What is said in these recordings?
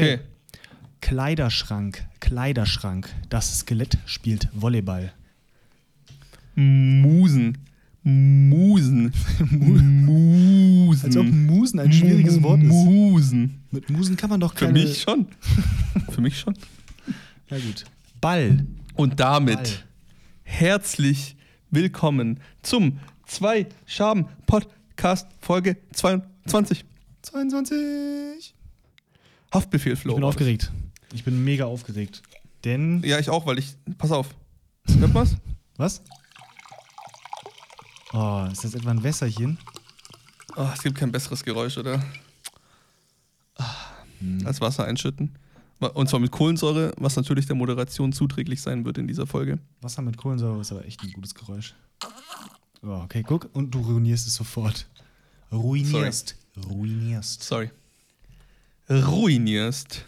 Okay. Kleiderschrank, Kleiderschrank. Das Skelett spielt Volleyball. Musen. Musen. Musen. Als ob Musen ein schwieriges Wort ist. Musen. Mit Musen kann man doch Für keine... mich schon. Für mich schon. Ja gut. Ball. Und damit Ball. herzlich willkommen zum zwei Schaben Podcast Folge 22. 22. Haftbefehl Flo. Ich bin aufgeregt. Ich bin mega aufgeregt. Denn... Ja, ich auch, weil ich pass auf. Hört man's? Was? Oh, ist das etwa ein Wässerchen? Oh, es gibt kein besseres Geräusch, oder? Hm. Als Wasser einschütten. Und zwar mit Kohlensäure, was natürlich der Moderation zuträglich sein wird in dieser Folge. Wasser mit Kohlensäure ist aber echt ein gutes Geräusch. Oh, okay, guck. Und du ruinierst es sofort. Ruinierst. Ruinierst. Sorry. Ruinierst.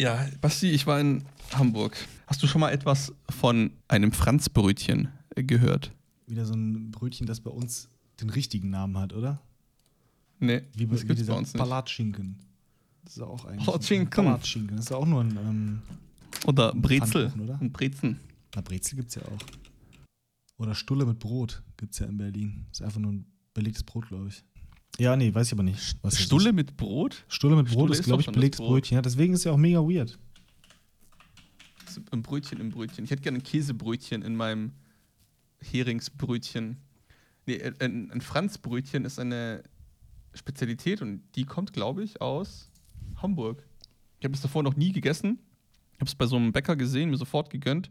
Ja, Basti, ich war in Hamburg. Hast du schon mal etwas von einem Franzbrötchen äh, gehört? Wieder so ein Brötchen, das bei uns den richtigen Namen hat, oder? Nee, Wie, das wie dieser bei uns nicht. Palatschinken. Das ist auch eigentlich. Palatschinken. Palatschinken. Das ist auch nur ein. Ähm, Oder Brezel. Pfannkuchen, oder? Und Brezen. na, Brezel gibt's ja auch. Oder Stulle mit Brot gibt's ja in Berlin. Ist einfach nur ein belegtes Brot, glaube ich. Ja, nee, weiß ich aber nicht. Was Stulle ist. mit Brot? Stulle mit Brot Stulle ist, glaube ich, belegtes Brot. Brötchen. Ja, deswegen ist es ja auch mega weird. Ein Brötchen im Brötchen. Ich hätte gerne ein Käsebrötchen in meinem Heringsbrötchen. Nee, äh, ein, ein Franzbrötchen ist eine Spezialität und die kommt, glaube ich, aus Hamburg. Ich habe es davor noch nie gegessen. Ich habe es bei so einem Bäcker gesehen, mir sofort gegönnt.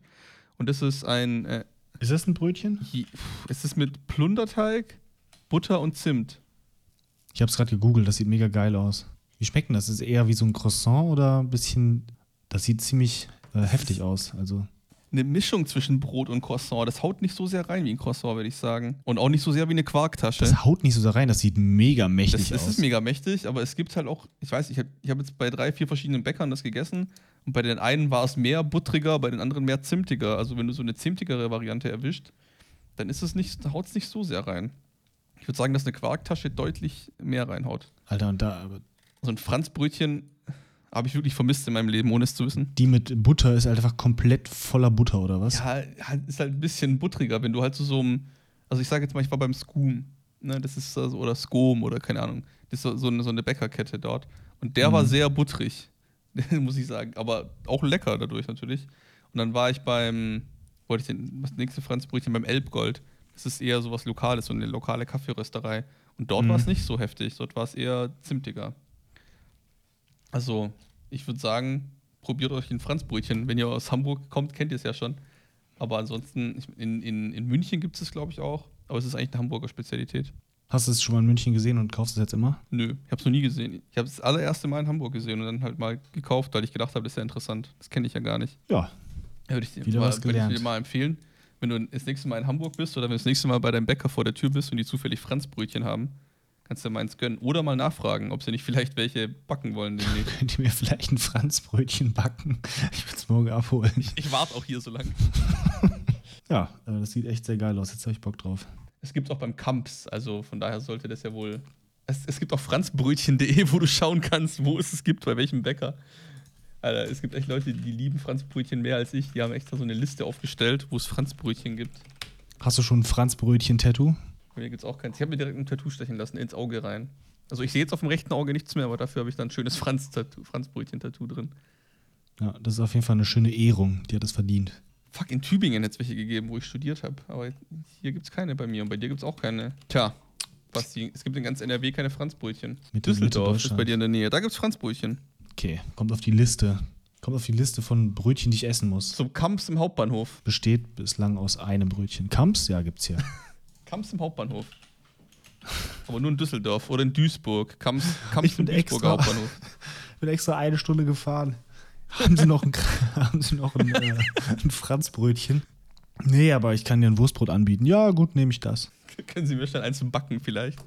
Und das ist ein. Äh, Ist das ein Brötchen? es ist mit Plunderteig, Butter und Zimt. Ich habe es gerade gegoogelt, das sieht mega geil aus. Wie schmeckt denn das? Ist es eher wie so ein Croissant oder ein bisschen. Das sieht ziemlich äh, heftig aus. Also. Eine Mischung zwischen Brot und Croissant. Das haut nicht so sehr rein wie ein Croissant, würde ich sagen. Und auch nicht so sehr wie eine Quarktasche. Das haut nicht so da rein, das sieht mega mächtig Das, das aus. ist mega mächtig, aber es gibt halt auch, ich weiß, ich habe hab jetzt bei drei, vier verschiedenen Bäckern das gegessen und bei den einen war es mehr buttriger, bei den anderen mehr zimtiger. Also wenn du so eine zimtigere Variante erwischt, dann ist es nicht, haut es nicht so sehr rein. Ich würde sagen, dass eine Quarktasche deutlich mehr reinhaut. Alter, und da, aber So ein Franzbrötchen habe ich wirklich vermisst in meinem Leben, ohne es zu wissen. die mit Butter ist halt einfach komplett voller Butter, oder was? Ja, halt, ist halt ein bisschen buttriger, wenn du halt zu so einem, also ich sage jetzt mal, ich war beim Skoom, ne, das ist also, oder Skom oder keine Ahnung, das ist so, so, eine, so eine Bäckerkette dort. Und der war Mhm. sehr buttrig, muss ich sagen, aber auch lecker dadurch natürlich. Und dann war ich beim, wollte ich den, das nächste Franzbrötchen beim Elbgold. Das ist eher so was Lokales, so eine lokale Kaffeerösterei. Und dort Mhm. war es nicht so heftig, dort war es eher zimtiger. Also, ich würde sagen, probiert euch ein Franzbrötchen. Wenn ihr aus Hamburg kommt, kennt ihr es ja schon. Aber ansonsten, in, in, in München gibt es es, glaube ich, auch. Aber es ist eigentlich eine Hamburger Spezialität. Hast du es schon mal in München gesehen und kaufst es jetzt immer? Nö, ich habe es noch nie gesehen. Ich habe es das allererste Mal in Hamburg gesehen und dann halt mal gekauft, weil ich gedacht habe, das ist ja interessant. Das kenne ich ja gar nicht. Ja. Ja, würde ich, dir Wieder mal, was würde ich dir mal empfehlen, wenn du das nächste Mal in Hamburg bist oder wenn du das nächste Mal bei deinem Bäcker vor der Tür bist und die zufällig Franzbrötchen haben, kannst du dir meins gönnen. Oder mal nachfragen, ob sie nicht vielleicht welche backen wollen. Könnt ihr mir vielleicht ein Franzbrötchen backen? Ich würde es morgen abholen. Ich warte auch hier so lange. Ja, äh, das sieht echt sehr geil aus. Jetzt habe ich Bock drauf. Es gibt auch beim Kamps, also von daher sollte das ja wohl. Es, es gibt auch franzbrötchen.de, wo du schauen kannst, wo es es gibt, bei welchem Bäcker. Alter, es gibt echt Leute, die lieben Franzbrötchen mehr als ich. Die haben extra so eine Liste aufgestellt, wo es Franzbrötchen gibt. Hast du schon ein Franzbrötchen-Tattoo? Bei mir gibt es auch keins. Ich habe mir direkt ein Tattoo stechen lassen, ins Auge rein. Also ich sehe jetzt auf dem rechten Auge nichts mehr, aber dafür habe ich dann ein schönes Franz-Tattoo- Franzbrötchen-Tattoo drin. Ja, das ist auf jeden Fall eine schöne Ehrung. Die hat es verdient. Fuck, in Tübingen hätte es welche gegeben, wo ich studiert habe. Aber hier gibt es keine bei mir und bei dir gibt es auch keine. Tja, Basti, es gibt in ganz NRW keine Franzbrötchen. Mitte Düsseldorf ist bei dir in der Nähe. Da gibt es Franzbrötchen. Okay, kommt auf die Liste. Kommt auf die Liste von Brötchen, die ich essen muss. Zum Kamps im Hauptbahnhof. Besteht bislang aus einem Brötchen. Kamps? Ja, gibt's hier. Kamps im Hauptbahnhof. Aber nur in Düsseldorf oder in Duisburg. Kamps, Kamps Ich bin im Duisburger extra- Hauptbahnhof. bin extra eine Stunde gefahren. Haben Sie noch ein, haben Sie noch ein, äh, ein Franzbrötchen? Nee, aber ich kann dir ein Wurstbrot anbieten. Ja, gut, nehme ich das. Können Sie mir schnell eins zum Backen vielleicht?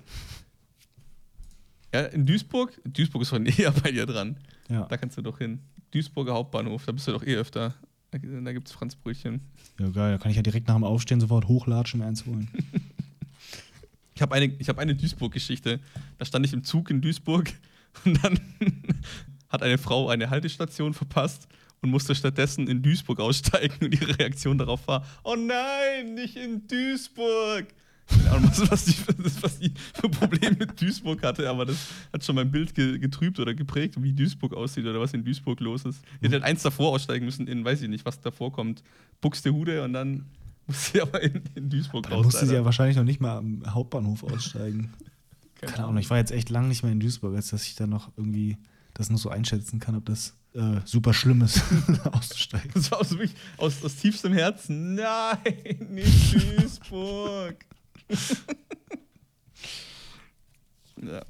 Ja, in Duisburg, Duisburg ist doch näher bei dir dran. Ja, Da kannst du doch hin. Duisburger Hauptbahnhof, da bist du doch eh öfter. Da, da gibt es Franzbrötchen. ja geil. Da kann ich ja direkt nach dem Aufstehen sofort hochlatschen, mir eins holen. Ich habe eine, ich hab eine Duisburg-Geschichte. Da stand ich im Zug in Duisburg und dann hat eine Frau eine Haltestation verpasst und musste stattdessen in Duisburg aussteigen und ihre Reaktion darauf war, oh nein, nicht in Duisburg. Keine Ahnung, was, die, was die für Probleme mit Duisburg hatte, aber das hat schon mein Bild ge, getrübt oder geprägt, wie Duisburg aussieht oder was in Duisburg los ist. Ich hätte halt eins davor aussteigen müssen, in, weiß ich nicht, was davor kommt, Buxtehude und dann musste sie aber in, in Duisburg Da raus. musste sie ja wahrscheinlich noch nicht mal am Hauptbahnhof aussteigen. Keine Ahnung, ich war jetzt echt lange nicht mehr in Duisburg, als dass ich da noch irgendwie das noch so einschätzen kann, ob das äh, super schlimm ist, auszusteigen. Das war aus, aus, aus tiefstem Herzen. Nein, nicht Duisburg. ja,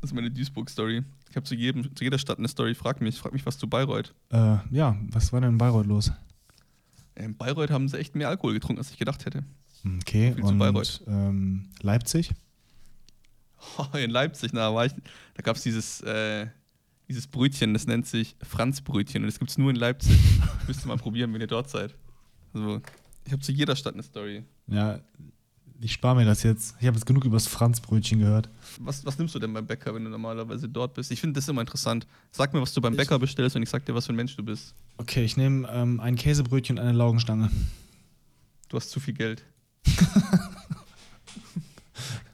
das ist meine Duisburg-Story. Ich habe zu, jedem- zu jeder Stadt eine Story. Frag mich, frag mich was zu Bayreuth. Äh, ja, was war denn in Bayreuth los? In Bayreuth haben sie echt mehr Alkohol getrunken, als ich gedacht hätte. Okay, viel und Bayreuth. ähm, Leipzig? In Leipzig, na, war ich, da gab es dieses, äh, dieses Brötchen, das nennt sich Franzbrötchen und das gibt es nur in Leipzig. Müsst ihr mal probieren, wenn ihr dort seid. Also, ich habe zu jeder Stadt eine Story. Ja, ich spare mir das jetzt. Ich habe jetzt genug über das Franzbrötchen gehört. Was, was nimmst du denn beim Bäcker, wenn du normalerweise dort bist? Ich finde das immer interessant. Sag mir, was du beim Bäcker bestellst und ich sag dir, was für ein Mensch du bist. Okay, ich nehme ähm, ein Käsebrötchen und eine Laugenstange. Du hast zu viel Geld.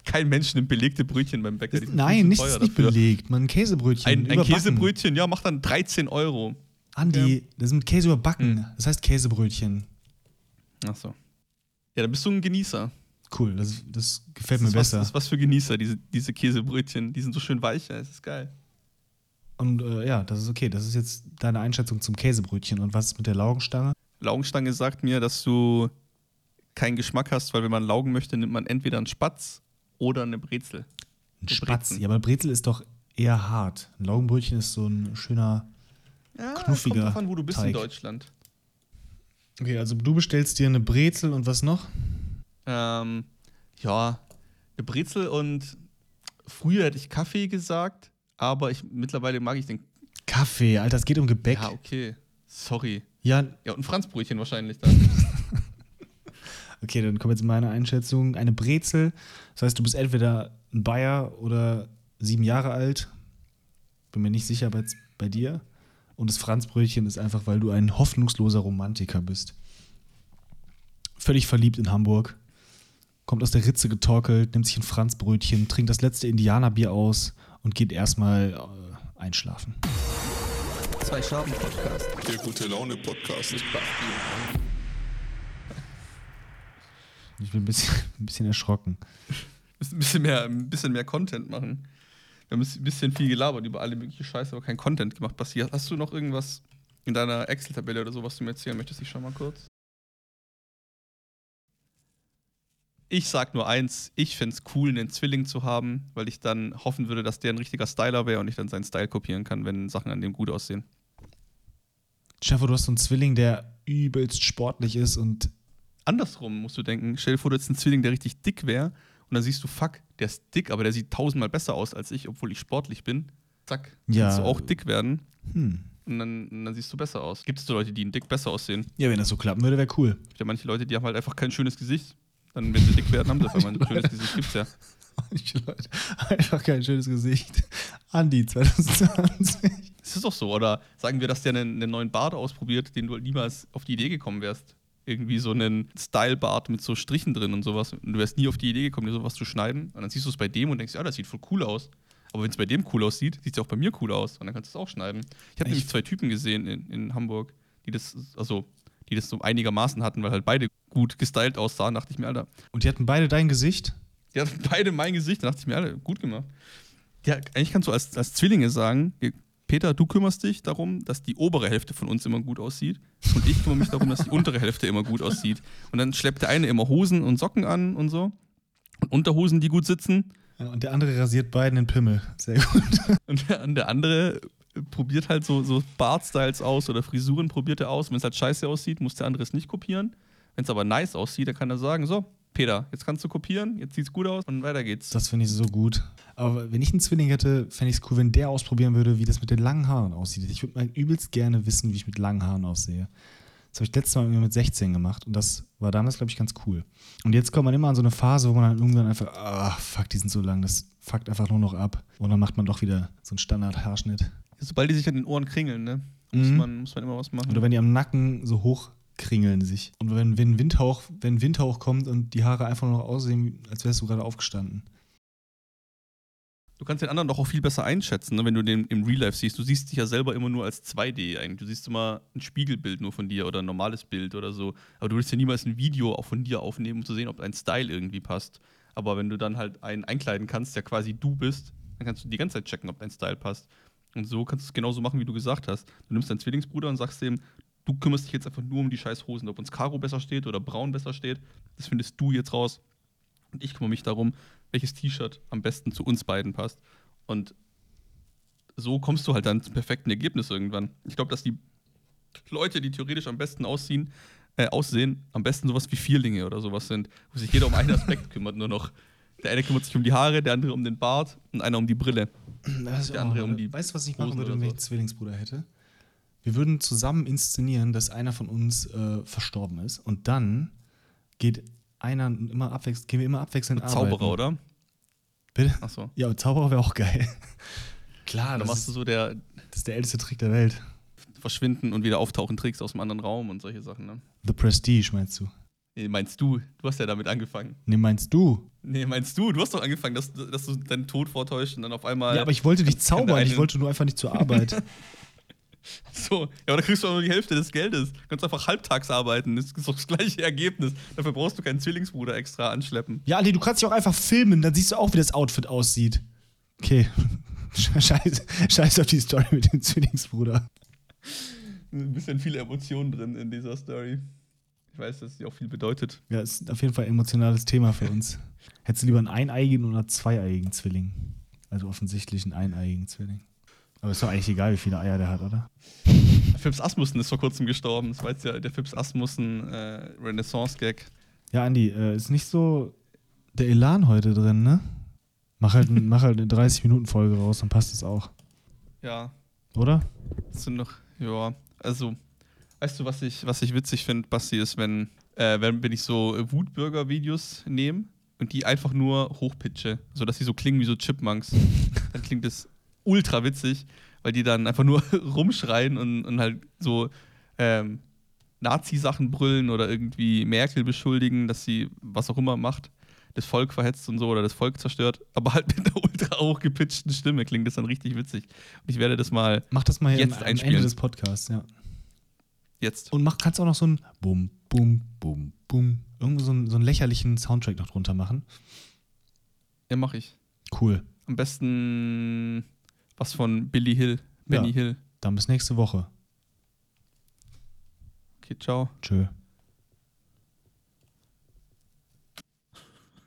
Kein Mensch nimmt belegte Brötchen beim Bäcker. viel Nein, nichts ist nicht dafür. belegt. Man, ein Käsebrötchen. Ein, ein. Käsebrötchen, ja, macht dann 13 Euro. Andi, das ist mit Käse überbacken. Hm. Das heißt Käsebrötchen. Ach so. Ja, dann bist du ein Genießer. Cool, das, das gefällt Das mir ist was, besser. das ist was für Genießer, diese, diese Käsebrötchen. Die sind so schön weich, ja, es ist geil. Und äh, ja, das ist okay. Das ist jetzt deine Einschätzung zum Käsebrötchen. Und was ist mit der Laugenstange? Laugenstange sagt mir, dass du keinen Geschmack hast, weil wenn man laugen möchte, nimmt man entweder einen Spatz oder eine Brezel. Ein So Spatz. Brezen. Ja, aber Brezel ist doch eher hart. Ein Laugenbrötchen ist so ein schöner. Ja, Knuffiger kommt an, wo du bist in Teig. Deutschland. Okay, also du bestellst dir eine Brezel und was noch? Ähm, ja, eine Brezel und früher hätte ich Kaffee gesagt, aber ich, mittlerweile mag ich den. Kaffee, Alter, es geht um Gebäck. Ja, okay. Sorry. Ja, Ja, und ein Franzbrötchen wahrscheinlich dann. okay, dann kommt jetzt meine Einschätzung. Eine Brezel, das heißt, du bist entweder ein Bayer oder sieben Jahre alt. Bin mir nicht sicher bei, bei dir. Und das Franzbrötchen ist einfach, weil du ein hoffnungsloser Romantiker bist. Völlig verliebt in Hamburg. Kommt aus der Ritze getorkelt, nimmt sich ein Franzbrötchen, trinkt das letzte Indianerbier aus und geht erstmal äh, einschlafen. Zwei Schaben Podcast. Der gute Laune Podcast. Ich bin ein bisschen, ein bisschen erschrocken. Müssen ein bisschen mehr, ein bisschen mehr Content machen. Wir haben ein bisschen viel gelabert über alle mögliche Scheiße, aber kein Content gemacht. Basti, hast du noch irgendwas in deiner Excel-Tabelle oder so, was du mir erzählen möchtest? Ich schau mal kurz. Ich sag nur eins, ich find's cool, einen Zwilling zu haben, weil ich dann hoffen würde, dass der ein richtiger Styler wäre und ich dann seinen Style kopieren kann, wenn Sachen an dem gut aussehen. Stefan, du hast so einen Zwilling, der übelst sportlich ist und Andersrum musst du denken, stell dir vor, du hättest einen Zwilling, der richtig dick wäre und dann siehst du, fuck, der ist dick, aber der sieht tausendmal besser aus als ich, obwohl ich sportlich bin. Zack, Ja. kannst du auch dick werden hm. und dann, und dann siehst du besser aus. Gibt es so Leute, die in dick besser aussehen? Ja, wenn das so klappen würde, wäre cool. Es gibt ja manche Leute, die haben halt einfach kein schönes Gesicht. Dann, wenn sie dick werden, haben sie auf einmal ein schönes Gesicht. Gibt's ja. Manche Leute, einfach kein schönes Gesicht. Andi 2020. Es ist doch so. Oder sagen wir, dass der einen, einen neuen Bart ausprobiert, den du niemals auf die Idee gekommen wärst. Irgendwie so einen Style-Bart mit so Strichen drin und sowas. Und du wärst nie auf die Idee gekommen, dir sowas zu schneiden. Und dann siehst du es bei dem und denkst, ja, das sieht voll cool aus. Aber wenn es bei dem cool aussieht, sieht es auch bei mir cool aus. Und dann kannst du es auch schneiden. Ich habe Ich- nämlich zwei Typen gesehen in, in Hamburg, die das, also, die das so einigermaßen hatten, weil halt beide gut gestylt aussahen. Dachte ich mir, Alter, Und die hatten beide dein Gesicht? die hatten beide mein Gesicht. Da dachte ich mir, Alter, gut gemacht. Ja, eigentlich kannst du als, als Zwillinge sagen, Peter, du kümmerst dich darum, dass die obere Hälfte von uns immer gut aussieht. Und ich kümmere mich darum, dass die untere Hälfte immer gut aussieht. Und dann schleppt der eine immer Hosen und Socken an und so. Und Unterhosen, die gut sitzen. Ja, und der andere rasiert beiden den Pimmel. Sehr gut. Und der, der andere probiert halt so, so Bartstyles aus oder Frisuren probiert er aus. Wenn es halt scheiße aussieht, muss der andere es nicht kopieren. Wenn es aber nice aussieht, dann kann er sagen, so, Peter, jetzt kannst du kopieren, jetzt sieht's gut aus und weiter geht's. Das finde ich so gut. Aber wenn ich einen Zwilling hätte, fände ich es cool, wenn der ausprobieren würde, wie das mit den langen Haaren aussieht. Ich würde mal übelst gerne wissen, wie ich mit langen Haaren aussehe. Das habe ich letztes Mal mit 16 gemacht und das war damals, glaube ich, ganz cool. Und jetzt kommt man immer an so eine Phase, wo man dann irgendwann einfach, ah, fuck, die sind so lang, das fuckt einfach nur noch ab. Und dann macht man doch wieder so einen Standard-Haarschnitt. Sobald die sich an den Ohren kringeln, ne? Muss, Mhm. man, muss man immer was machen. Oder wenn die am Nacken so hoch kringeln sich. Und wenn, wenn, Windhauch, wenn Windhauch kommt und die Haare einfach nur noch aussehen, als wärst du gerade aufgestanden. Du kannst den anderen doch auch viel besser einschätzen, ne, wenn du den im Real Life siehst. Du siehst dich ja selber immer nur als 2D eigentlich. Du siehst immer ein Spiegelbild nur von dir oder ein normales Bild oder so. Aber du würdest ja niemals ein Video auch von dir aufnehmen, um zu sehen, ob dein Style irgendwie passt. Aber wenn du dann halt einen einkleiden kannst, der quasi du bist, dann kannst du die ganze Zeit checken, ob dein Style passt. Und so kannst du es genauso machen, wie du gesagt hast. Du nimmst deinen Zwillingsbruder und sagst dem, du kümmerst dich jetzt einfach nur um die scheiß Hosen, ob uns Karo besser steht oder braun besser steht. Das findest du jetzt raus. Und ich kümmere mich darum, welches T-Shirt am besten zu uns beiden passt. Und so kommst du halt dann zum perfekten Ergebnis irgendwann. Ich glaube, dass die Leute, die theoretisch am besten aussehen, äh, aussehen, am besten sowas wie Vierlinge oder sowas sind, wo sich jeder um einen Aspekt kümmert, nur noch. Der eine kümmert sich um die Haare, der andere um den Bart und einer um die Brille. Der andere um die weißt du, was ich machen würde, wenn ich so. einen Zwillingsbruder hätte? Wir würden zusammen inszenieren, dass einer von uns äh, verstorben ist. Und dann geht einer immer abwechselnd, gehen wir immer abwechselnd arbeiten. Zauberer, oder? Bitte? Achso. Ja, und Zauberer wäre auch geil. Klar, Dann das machst ist, du so der das ist der älteste Trick der Welt. Verschwinden und wieder auftauchen Tricks aus dem anderen Raum und solche Sachen. Ne? The Prestige, meinst du? Nee, meinst du? Du hast ja damit angefangen. Nee, meinst du? Nee, meinst du? Du hast doch angefangen, dass, dass du deinen Tod vortäuscht und dann auf einmal. Ja, aber ich wollte dich zaubern, ich wollte nur einfach nicht zur Arbeit. So, ja, aber da kriegst du auch nur die Hälfte des Geldes. Du kannst einfach halbtags arbeiten, das ist doch das gleiche Ergebnis. Dafür brauchst du keinen Zwillingsbruder extra anschleppen. ja, Andi, du kannst dich auch einfach filmen, dann siehst du auch, wie das Outfit aussieht. Okay. Scheiß, scheiß auf die Story mit dem Zwillingsbruder. Ein bisschen viele Emotionen drin in dieser Story. Ich weiß, dass sie auch viel bedeutet. Ja, ist auf jeden Fall ein emotionales Thema für uns. Hättest du lieber einen eineigigen oder zweieigigen Zwilling? Also offensichtlich einen eineigigen Zwilling. Aber ist doch eigentlich egal, wie viele Eier der hat, oder? Phipps Asmussen ist vor kurzem gestorben. Das war jetzt ja der Phipps Asmussen äh, Renaissance-Gag. Ja, Andi, äh, ist nicht so der Elan heute drin, ne? Mach halt, mach halt eine 30-Minuten-Folge raus, dann passt es auch. Ja, Oder? das sind noch, ja, also, weißt du, was ich, was ich witzig finde, Basti, ist, wenn, äh, wenn, wenn ich so Wutbürger-Videos nehme und die einfach nur hochpitche, sodass sie so klingen wie so Chipmunks, dann klingt das ultra witzig, weil die dann einfach nur rumschreien und, und halt so ähm, Nazi-Sachen brüllen oder irgendwie Merkel beschuldigen, dass sie was auch immer macht, das Volk verhetzt und so oder das Volk zerstört, aber halt mit einer ultra hochgepitchten Stimme klingt das dann richtig witzig. Und ich werde das mal Mach das mal Jetzt am, am einspielen. Ende des Podcasts, ja. Jetzt. Und mach, kannst auch noch so ein Bum, Bum, Bum, Bum. Irgendwo so einen, so einen lächerlichen Soundtrack noch drunter machen. Ja, mache ich. Cool. Am besten was von Billy Hill, Benny Ja. Hill. Dann bis nächste Woche. Okay, ciao. Tschö.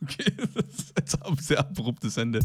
Okay, das ist jetzt ein sehr abruptes Ende.